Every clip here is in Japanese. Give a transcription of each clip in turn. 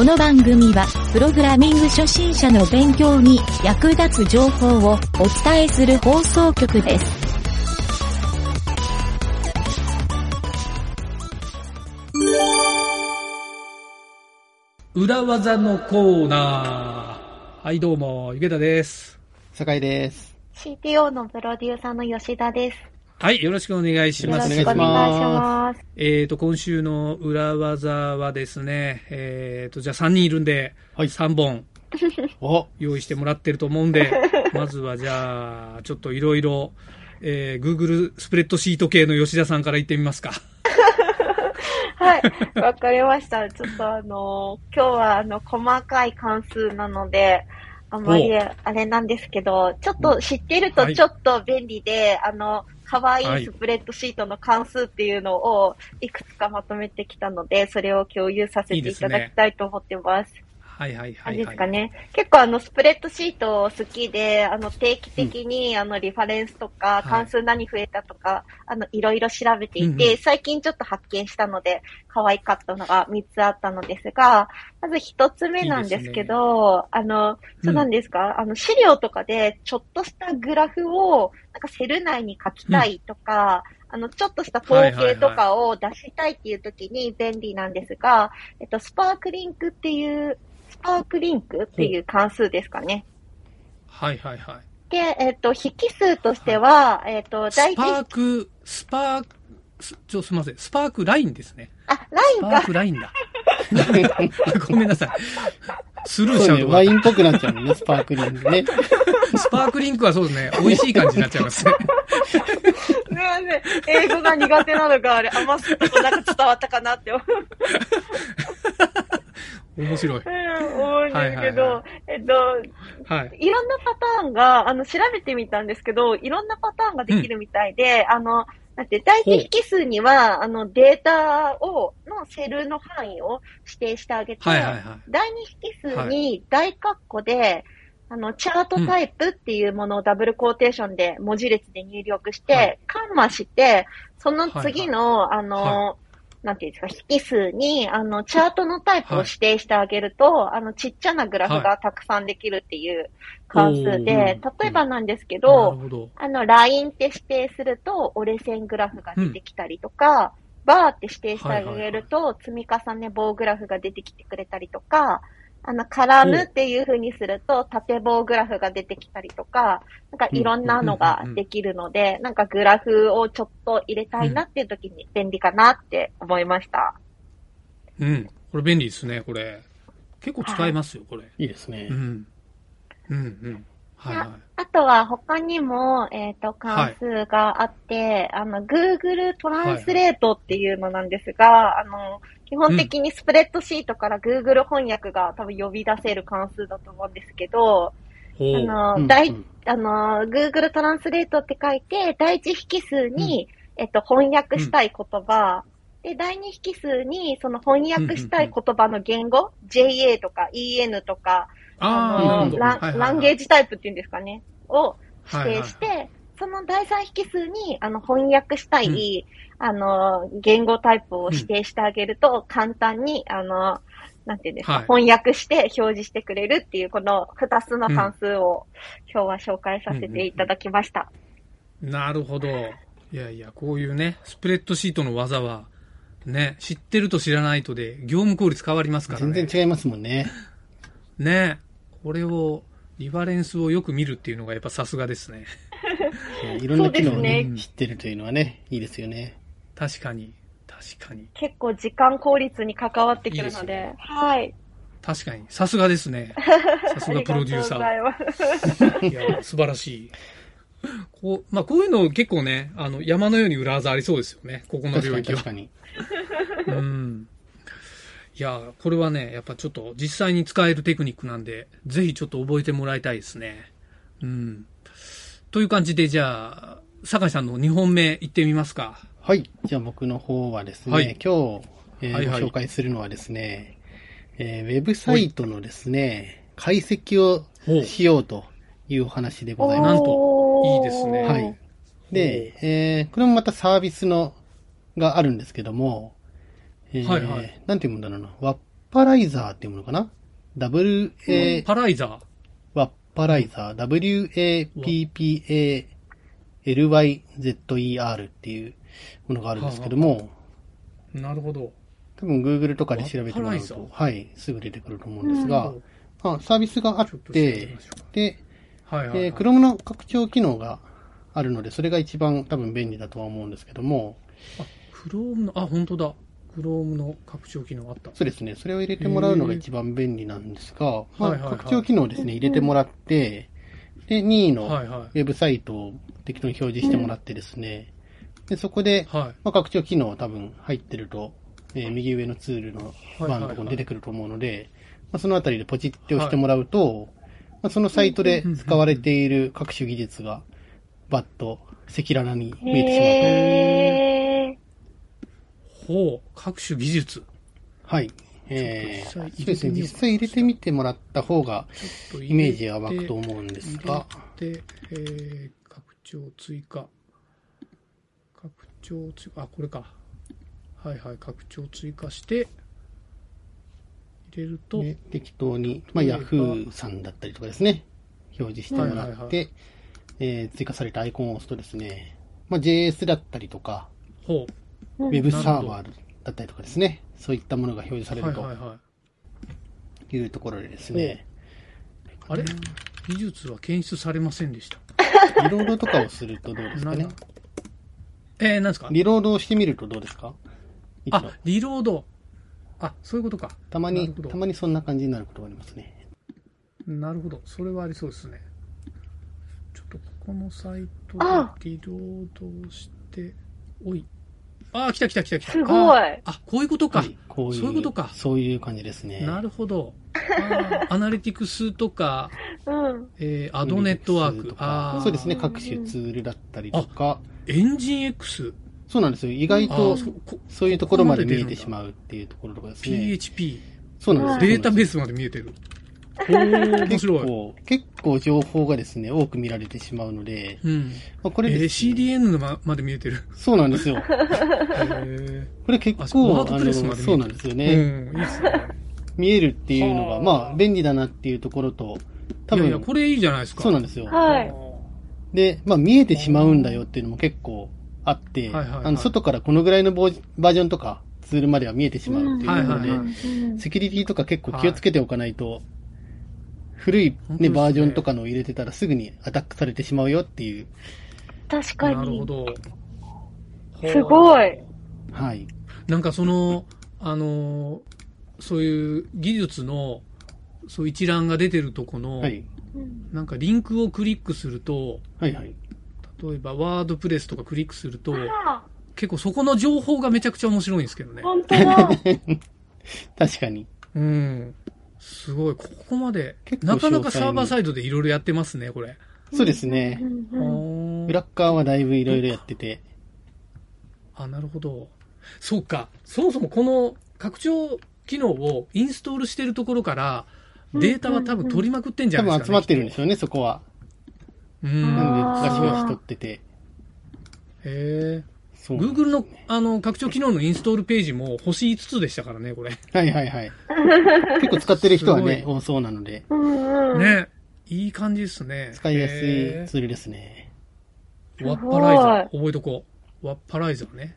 この番組は、プログラミング初心者の勉強に役立つ情報をお伝えする放送局です。裏技のコーナー。はい、どうも、ゆげたです。酒井です。CTO のプロデューサーの吉田です。はい、よろしくお願いしよろます。しくお願いします。えーと、今週の裏技はですね、えーと、じゃあ3人いるんで、はい3本 お、用意してもらってると思うんで、まずはじゃあ、ちょっといろいろ、えー、Google スプレッドシート系の吉田さんから言ってみますか。はい、わかりました。ちょっとあのー今日はあの、細かい関数なので、あんまりあれなんですけど、ちょっと知ってるはいとちょっと便利で、あの、可愛はいいスプレッドシートの関数っていうのをいくつかまとめてきたので、それを共有させていただきたいと思ってます。はいはいはい、あれではい。すかね。結構あの、スプレッドシート好きで、あの、定期的に、あの、リファレンスとか、い。関数何増えたとか、あの、いろいろ調べていて、うんうん。最近ちょっと発見したので、可愛かったのが3つあったのですが、まず1つ目なんですけど、あの、そうなんですか、あの、資料とかで、ちょっとしたグラフを、なんかセル内に書きたいとか、あの、ちょっとした統計とかを出したいっていう時に便利なんですが、えっと、スパークリンクっていう、スパークリンクっていう関数ですかね。はいはいはい。で、えっと、引数としては、えっと、ス大パー体、ク、スパーク、すちょ、すみません。スパークラインですね。あ、ラインがスパー、クラインだ。ごめんなさい。スルーしちゃうとワインっぽくなっちゃうもんね、スパークリングね。スパークリンクはそうですね。美味しい感じになっちゃいますね。すみません。英語が苦手なのが、あれ、余すことなく伝わったかなって思面白い。うん思うんですけはいはいどは、えっと、はい。いろんなパターンが、あの、調べてみたんですけど、いろんなパターンができるみたいで、あの、だって、大値引数には、あの、データを、のセルの範囲を指定してあげて、はいはいはい。第二引数に大括弧で、あの、チャートタイプっていうものをダブルコーテーションで文字列で入力して、はい。カンマして、その次の、あの、はなんていうんですか、引数に、あの、チャートのタイプを指定してあげると、あの、ちっちゃなグラフがたくさんできるっていう関数で、おー。例えばなんですけなど、るほど。あの、ラインって指定すると、折れ線グラフが出てきたりとか、バーって指定してあげると、積み重ね棒グラフが出てきてくれたりとか、あの、カラムっていう風にすると、縦棒グラフが出てきたりとか、なんかいろんなのができるので、なんかグラフをちょっと入れたいなっていう時に便利かなって思いました。うん。これ便利ですね、これ。結構使えますよ、これ。いいですねう。ん。うんうん。はいはい。あとは他にも、えっ、と、関数があって、あの、Google トランスレートっていうのなんですが、あの、基本的にスプレッドシートから Google 翻訳が多分呼び出せる関数だと思うんですけど。あの、うん。あの、Google トランスレートって書いて、第一引数に、えっと、翻訳したい言葉、で、第二引数に、その翻訳したい言葉の言語、JA とか EN とか、あランランゲージタイプっていうんですかね、を指定して、はいはいその第三引数に、あの、翻訳したい、あの、言語タイプを指定してあげると、簡単に、あの、なんていうんですか、はい翻訳して表示してくれるっていう、この二つの関数を、今日は紹介させていただきました。なるほど。いやいや、こういうね、スプレッドシートの技は、ね、知ってると知らないとで、業務効率変わりますからね。全然違いますもんね。ね。これを、リファレンスをよく見るっていうのがやっぱさすがですね。ねいろんな機能をねね知ってるというのはね、いいですよね。確かに。確かに。結構時間効率に関わってくるので、いいですはい。確かに。さすがですね。さすがプロデューサありがとうございます。ー。いや、素晴らしい。こう、まあ、こういうの結構ね、あの、山のように裏技ありそうですよね。ここの領域はに確。かに。うん。いや、これはね、やっぱちょっと実際に使えるテクニックなんで、ぜひちょっと覚えてもらいたいですね。うん。という感じで、じゃあ、酒井さんの2本目行ってみますか。はい。じゃあ僕の方はですね、はい今日、えーはいはいご紹介するのはですね、えーウェブサイトのですね、解析をしようというお話でございます。なんといいですねはい。で、えーこれもまたサービスの、があるんですけども、えーはいはいなんていうもんだろうな、ワッパライザーっていうものかな ?W-A、パライザー。パライザー、W-A-P-P-A-L-Y-Z-E-R っていうものがあるんですけども、なるほど。多分 Google とかで調べてもらうと、はい、すぐ出てくると思うんですが、うんまあ、サービスがあってで、はいはい、はい。えー Chrome の拡張機能があるので、それが一番多分便利だとは思うんですけども、あ、クロームの、あ、本当だ。クロームの拡張機能あった。そうですね、それを入れてもらうのが一番便利なんですが、まあ、はいはいはい。拡張機能をですね、入れてもらって、で、任意のウはいはい。ェブサイトを適当に表示してもらってですね、で、そこで、はい。まあ、拡張機能多分入ってると、えー右上のツールのバーのところに出てくると思うので、まあ、そのあたりでポチって押してもらうと、まあ、そのサイトで使われている各種技術が、バッと赤裸々に見えてしまう。へほう、各種技術。と。はい。えー、そうですね、実際入れてみてもらった方が、イメージは湧くと思うんですが、入れて、えー、拡張追加。拡張追加、あ、これか。はいはい、拡張追加して、入れると、で適当に、まあ、Yahoo さんだったりとかですね、表示してもらって、はいはいはいえー追加されたアイコンを押すとですね、まあ、JS だったりとか、ほウェブサーバーだったりとかですね、そういったものが表示さう。れるとはいはいはい。いうところでですね、あれ？技術は検出されませんでした。リロードとかをするとどうですかね？えー、なんですか？リロードをしてみるとどうですか？あ、リロード。あ、そういうことか。たまに、たまにそんな感じになることがありますね。なるほど。それはありそうですね。ちょっとここのサイトあでリロードして、おい。あー、来た来た来た来た。すごいあこういうことか。はい、こういう、そういうことかそういう感じですね。なるほど。アナリティクスとか、うん。えーアドネットワーク。あーそうですね、各種ツールだったりとか、エンジン X？そうなんですよ。意外あとー、そこそういうところまで見えてこしまうっていうところとかですね。PHP。そうなんですよ。データベースまで見えてる。結白い。構、結構情報がですね、多く見られてしまうので、うん。まあ、これえーですね CDN ままで見えてる。そうなんですよ。へーこれ結構、ワードプレスまで見えてるそうなんですよね。うん、いいっすね。見えるっていうのが、はあまあ、便利だなっていうところと、多分、いやいや、これいいじゃないですか。そうなんですよ。はい。で、まあ、見えてしまうんだよっていうのも結構あって、はいはいはいあの、外からこのぐらいのボーバージョンとか、ツールまでは見えてしまうっていうところで、はいはいはいセキュリティとか結構気をつけておかないと、古いね、ねバージョンとかのを入れてたらすぐにアタックされてしまうよっていう、確かに。なるほど。すごい。はい。なんかその、あの、そういう技術の、そう一覧が出てるとこの、はい。なんかリンクをクリックすると、はいはい。例えばワードプレスとかクリックすると、あ結構そこの情報がめちゃくちゃ面白いんですけどね。本当だ。確かに。うん。すごい。ここまで、結構なかなかサーバーサイドでいろいろやってますね、これ。そうですねブラッカーはだいぶいろいろやってて、あ、なるほど。そうか。そもそもこの拡張機能をインストールしてるところから、データは多分取りまくってんじゃ多ないですか、ね。分集まってるんでしょうね、そこは。うーん。なんで、ガシガシ取ってて。へえ。Google のあの拡張機能のインストールページも星5つでしたからね、これ。はいはいはい。結構使ってる人はね多そうなので。ね。いい感じですね。使いやすいへツールですね。ーワッパライザー。覚えとこう。ワッパライザーね。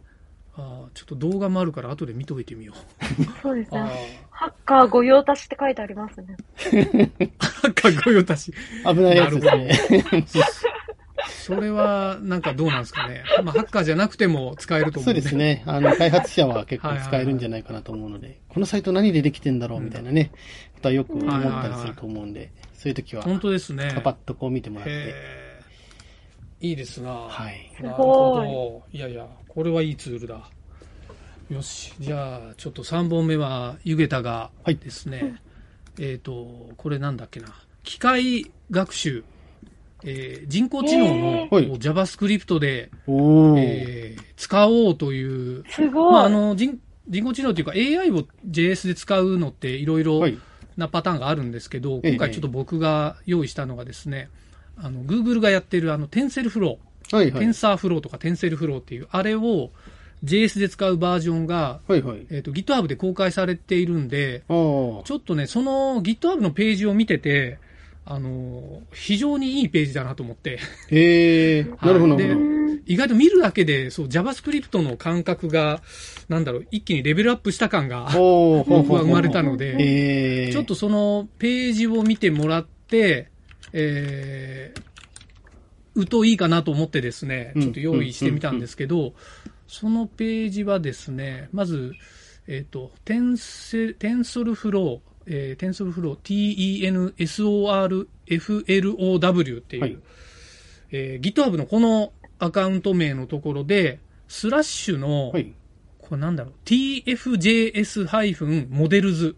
あーちょっと動画もあるから後で見といてみよう。そうですあね。ハッカー御用達って書いてありますね。あ。かっこよたし。危ないやつですね。それは、なんかどうなんですかね。まあ、ハッカーじゃなくても使えると思そううんですね。あの、開発者は結構使えるんじゃないかなと思うので、このサイト何でできてんだろうみたいなね、ことはよく思ったりすると思うんで、そういう時は、本当ですね。パパッとこう見てもらって、へいいですな。はい。なるほど。いやいや、これはいいツールだ。よし。じゃあ、ちょっと3本目は、ゆげたがはいですね、えっ、と、これなんだっけな。機械学習。えー人工知能の、はい JavaScript で。えー使おうという、すごい。まあ、あの人、人工知能というか AI を JS で使うのっていろいろはい。なパターンがあるんですけど、ええ今回ちょっと僕が用意したのがですね、あの、Google がやってるあの、 TensorFlow。はいはいテン。サーフローとか TensorFlow っていう、あれを JS で使うバージョンが、はいはい。えっ、と、GitHub で公開されているんで、ああ。ちょっとね、その GitHub のページを見てて、あの、非常にいいページだなと思って、へえ、なるほど。なでるほど。意外と見るだけで、そう、JavaScript の感覚が、なんだろう、一気にレベルアップした感が、僕は生まれたので、へえ。ちょっとそのページを見てもらって、えー、うといいかなと思ってですね、うん。ちょっと用意してみたんですけど、そのページはですね、まず、えっ、と、テンセ、 TensorFlow、えー、 TensorFlow、TENSORFLOW っていう、はいえー GitHub のこのアカウント名のところで、スラッシュの、はい。これなんだろう tfjs-models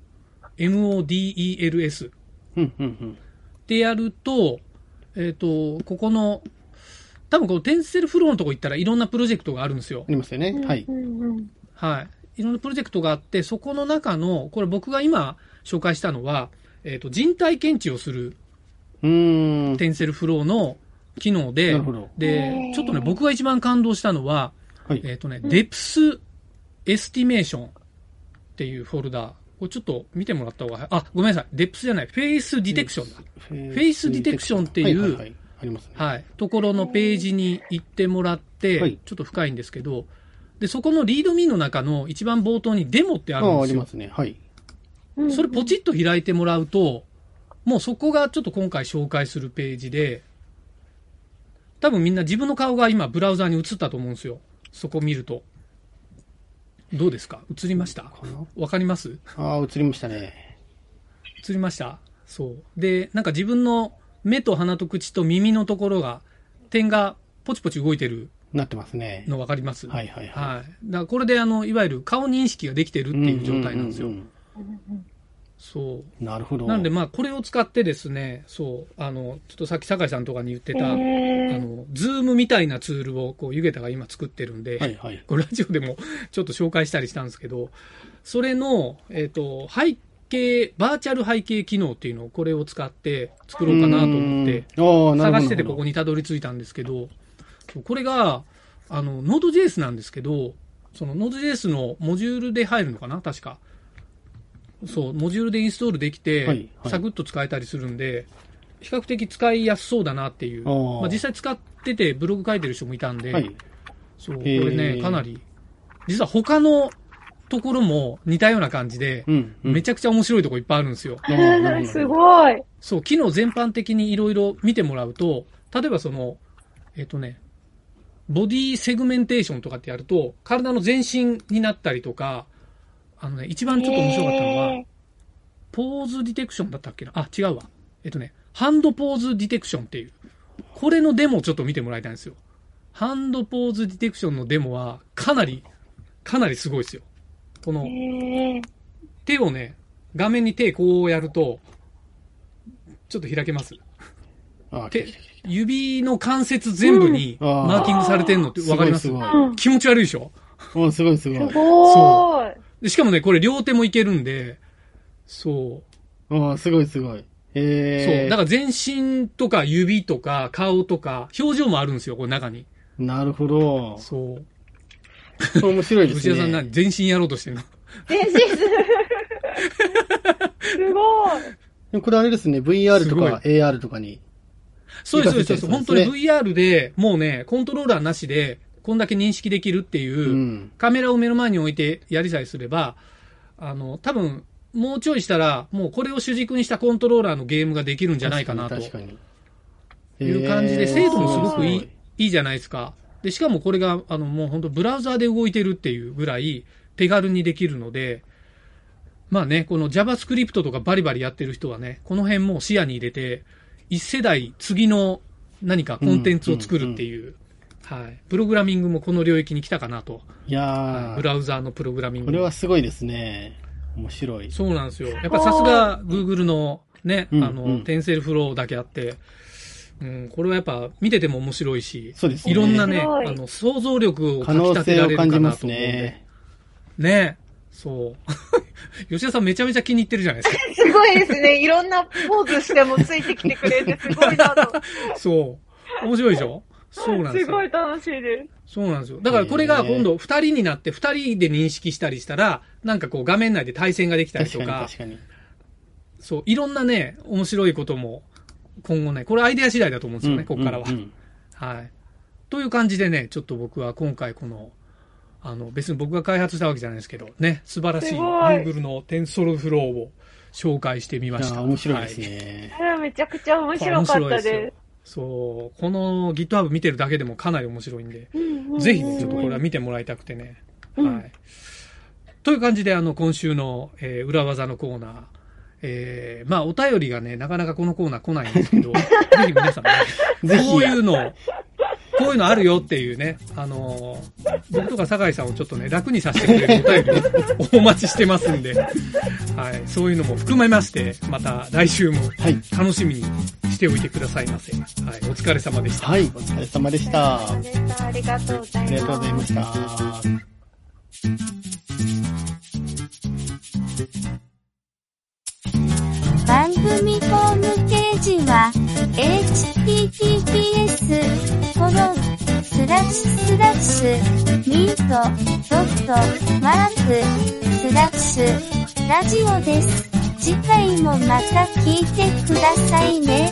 models うん、うん、うん。ってやると、えっ、と、ここの、多分このテンセルフローのとこ行ったらいろんなプロジェクトがあるんですよあ。りますよね。はい。はい。いろんなプロジェクトがあって、そこの中の、これ僕が今紹介したのは、えっ、と、人体検知をするうーん。 TensorFlow の機能でなるほど、で、ちょっとね、僕が一番感動したのは、はい。えっ、とね、 depth estimation っていうフォルダ。これちょっと見てもらった方が、あ、ごめんなさい。 depth じゃない。 face detection だ。 face detection っていうはいはいはいありますね。はい。ところのページに行ってもらって、はいちょっと深いんですけど、で、そこの README の中の一番冒頭にデモってあるんああ、あですよ。りますね。はい。うんそれポチッと開いてもらうと、もうそこがちょっと今回紹介するページで、多分みんな自分の顔が今ブラウザーに映ったと思うんですよ。そこ見ると。どうですか？映りました？わかります？ああ、映りましたね。映りました？そう。で、なんか自分の目と鼻と口と耳のところが、点がポチポチ動いてるなってますね。のわかります？はいはいはい。はい。だからこれであの、いわゆる顔認識ができてるっていう状態なんですよ。ううそう。うんなるほど。なんでまあこれを使ってですね、そう、あの、ちょっとさっき酒井さんとかに言ってた、あの、ズームみたいなツールをこう、ゆげたが今作ってるんで、はいはい。これラジオでもちょっと紹介したりしたんですけど、それの、えっ、と、背景、バーチャル背景機能っていうのをこれを使って作ろうかなと思って。探しててここにたどり着いたんですけど、そうこれが、あの、Node.js なんですけど、その Node.js のモジュールで入るのかな確か。そう、モジュールでインストールできて、はいはいサクッと使えたりするんで、比較的使いやすそうだなっていう。あーまあ、実際使っててブログ書いてる人もいたんで、はい。そう、こへーれね、かなり、実は他のところも似たような感じで、うん。うんめちゃくちゃ面白いとこいっぱいあるんですよ。ああなるほどすごい。そう、機能全般的にいろいろ見てもらうと、例えばその、えっ、とね、ボディセグメンテーションとかってやると、体の全身になったりとか、あのね、一番ちょっと面白かったのは、へポーズディテクションだったっけな？あ、違うわ。えっとね、ハンドポーズディテクションっていう。これのデモをちょっと見てもらいたいんですよ。ハンドポーズディテクションのデモは、かなり、かなりすごいですよ。この手をね、画面に手こうやると、ちょっと開けます。手、指の関節全部にマーキングされてんのってわかります？すごいすうん気持ち悪いでしょ？ごい。おすごいすごいす。ごーい。でしかもね、これ両手もいけるんで、そう。ああ、すごいすごい。へえ。そう。だから全身とか指とか顔とか表情もあるんですよ、この中に。なるほど。そう。面白いですね。牛田さん何全身やろうとしてるの全身する。すごい。これあれですね、VR とか AR とかに。そうです、そうです。本当に VR で、もうね、コントローラーなしで、こんだけ認識できるっていう、うん。カメラを目の前に置いてやりさえすれば、あの、多分、もうちょいしたら、もうこれを主軸にしたコントローラーのゲームができるんじゃないかなと確かに。いう感じで、精度もすごくいい、いいじゃないですか。で、しかもこれが、あの、もう本当ブラウザーで動いてるっていうぐらい手軽にできるので、まあね、この JavaScript とかバリバリやってる人はね、この辺も視野に入れて、一世代次の何かコンテンツを作るっていう、はい。プログラミングもこの領域に来たかなと。いやはいブー、ラウザーのプログラミング。これはすごいですね。面白い。そうなんですよ。やっぱさすが Google のね、うんあの、うんテンセルフローだけあって、うん、これはやっぱ見てても面白いし、そうですね。いろんなね、あの、想像力をかき可能性を立てられるか感じますなと思うんで。ね。ねそう。吉田さんめちゃめちゃ気に入ってるじゃないですか。すごいですね。いろんなポーズしてもついてきてくれてすごいなと。そう。面白いでしょ？そうなんですよ。すごい楽しいです。そうなんですよ。だからこれが今度二人になって二人で認識したりしたら、なんかこう画面内で対戦ができたり確かにとか、確かに。そう、いろんなね、面白いことも今後ね、これアイデア次第だと思うんですよね、うんここからは。うんうんはい。という感じでね、ちょっと僕は今回この、あの、別に僕が開発したわけじゃないですけど、ね、素晴らしい Google の TensorFlow を紹介してみました。面白いですはね。あめちゃくちゃ面白かったですそう、この GitHub 見てるだけでもかなり面白いんで、す。うんうんぜひね、ちょっとこれは見てもらいたくてね。うんはい。という感じで、あの、今週の、えー裏技のコーナー、えーまあ、お便りがね、なかなかこのコーナー来ないんですけど、ぜひ皆さんね、こういうの、こういうのあるよっていうね、あのー僕とか酒井さんをちょっとね、楽にさせてくれるお便りね、お待ちしてますんで、はい、そういうのも含めまして、また来週もはい。楽しみにしておいてくださいませ。はい、お疲れ様でした。はい。お疲れ様でした。あありがとうございます。りがとうございました。スラッシュ、ミート、ドット、マーク、スラッシュ、ラジオです。次回もまた聞いてくださいね。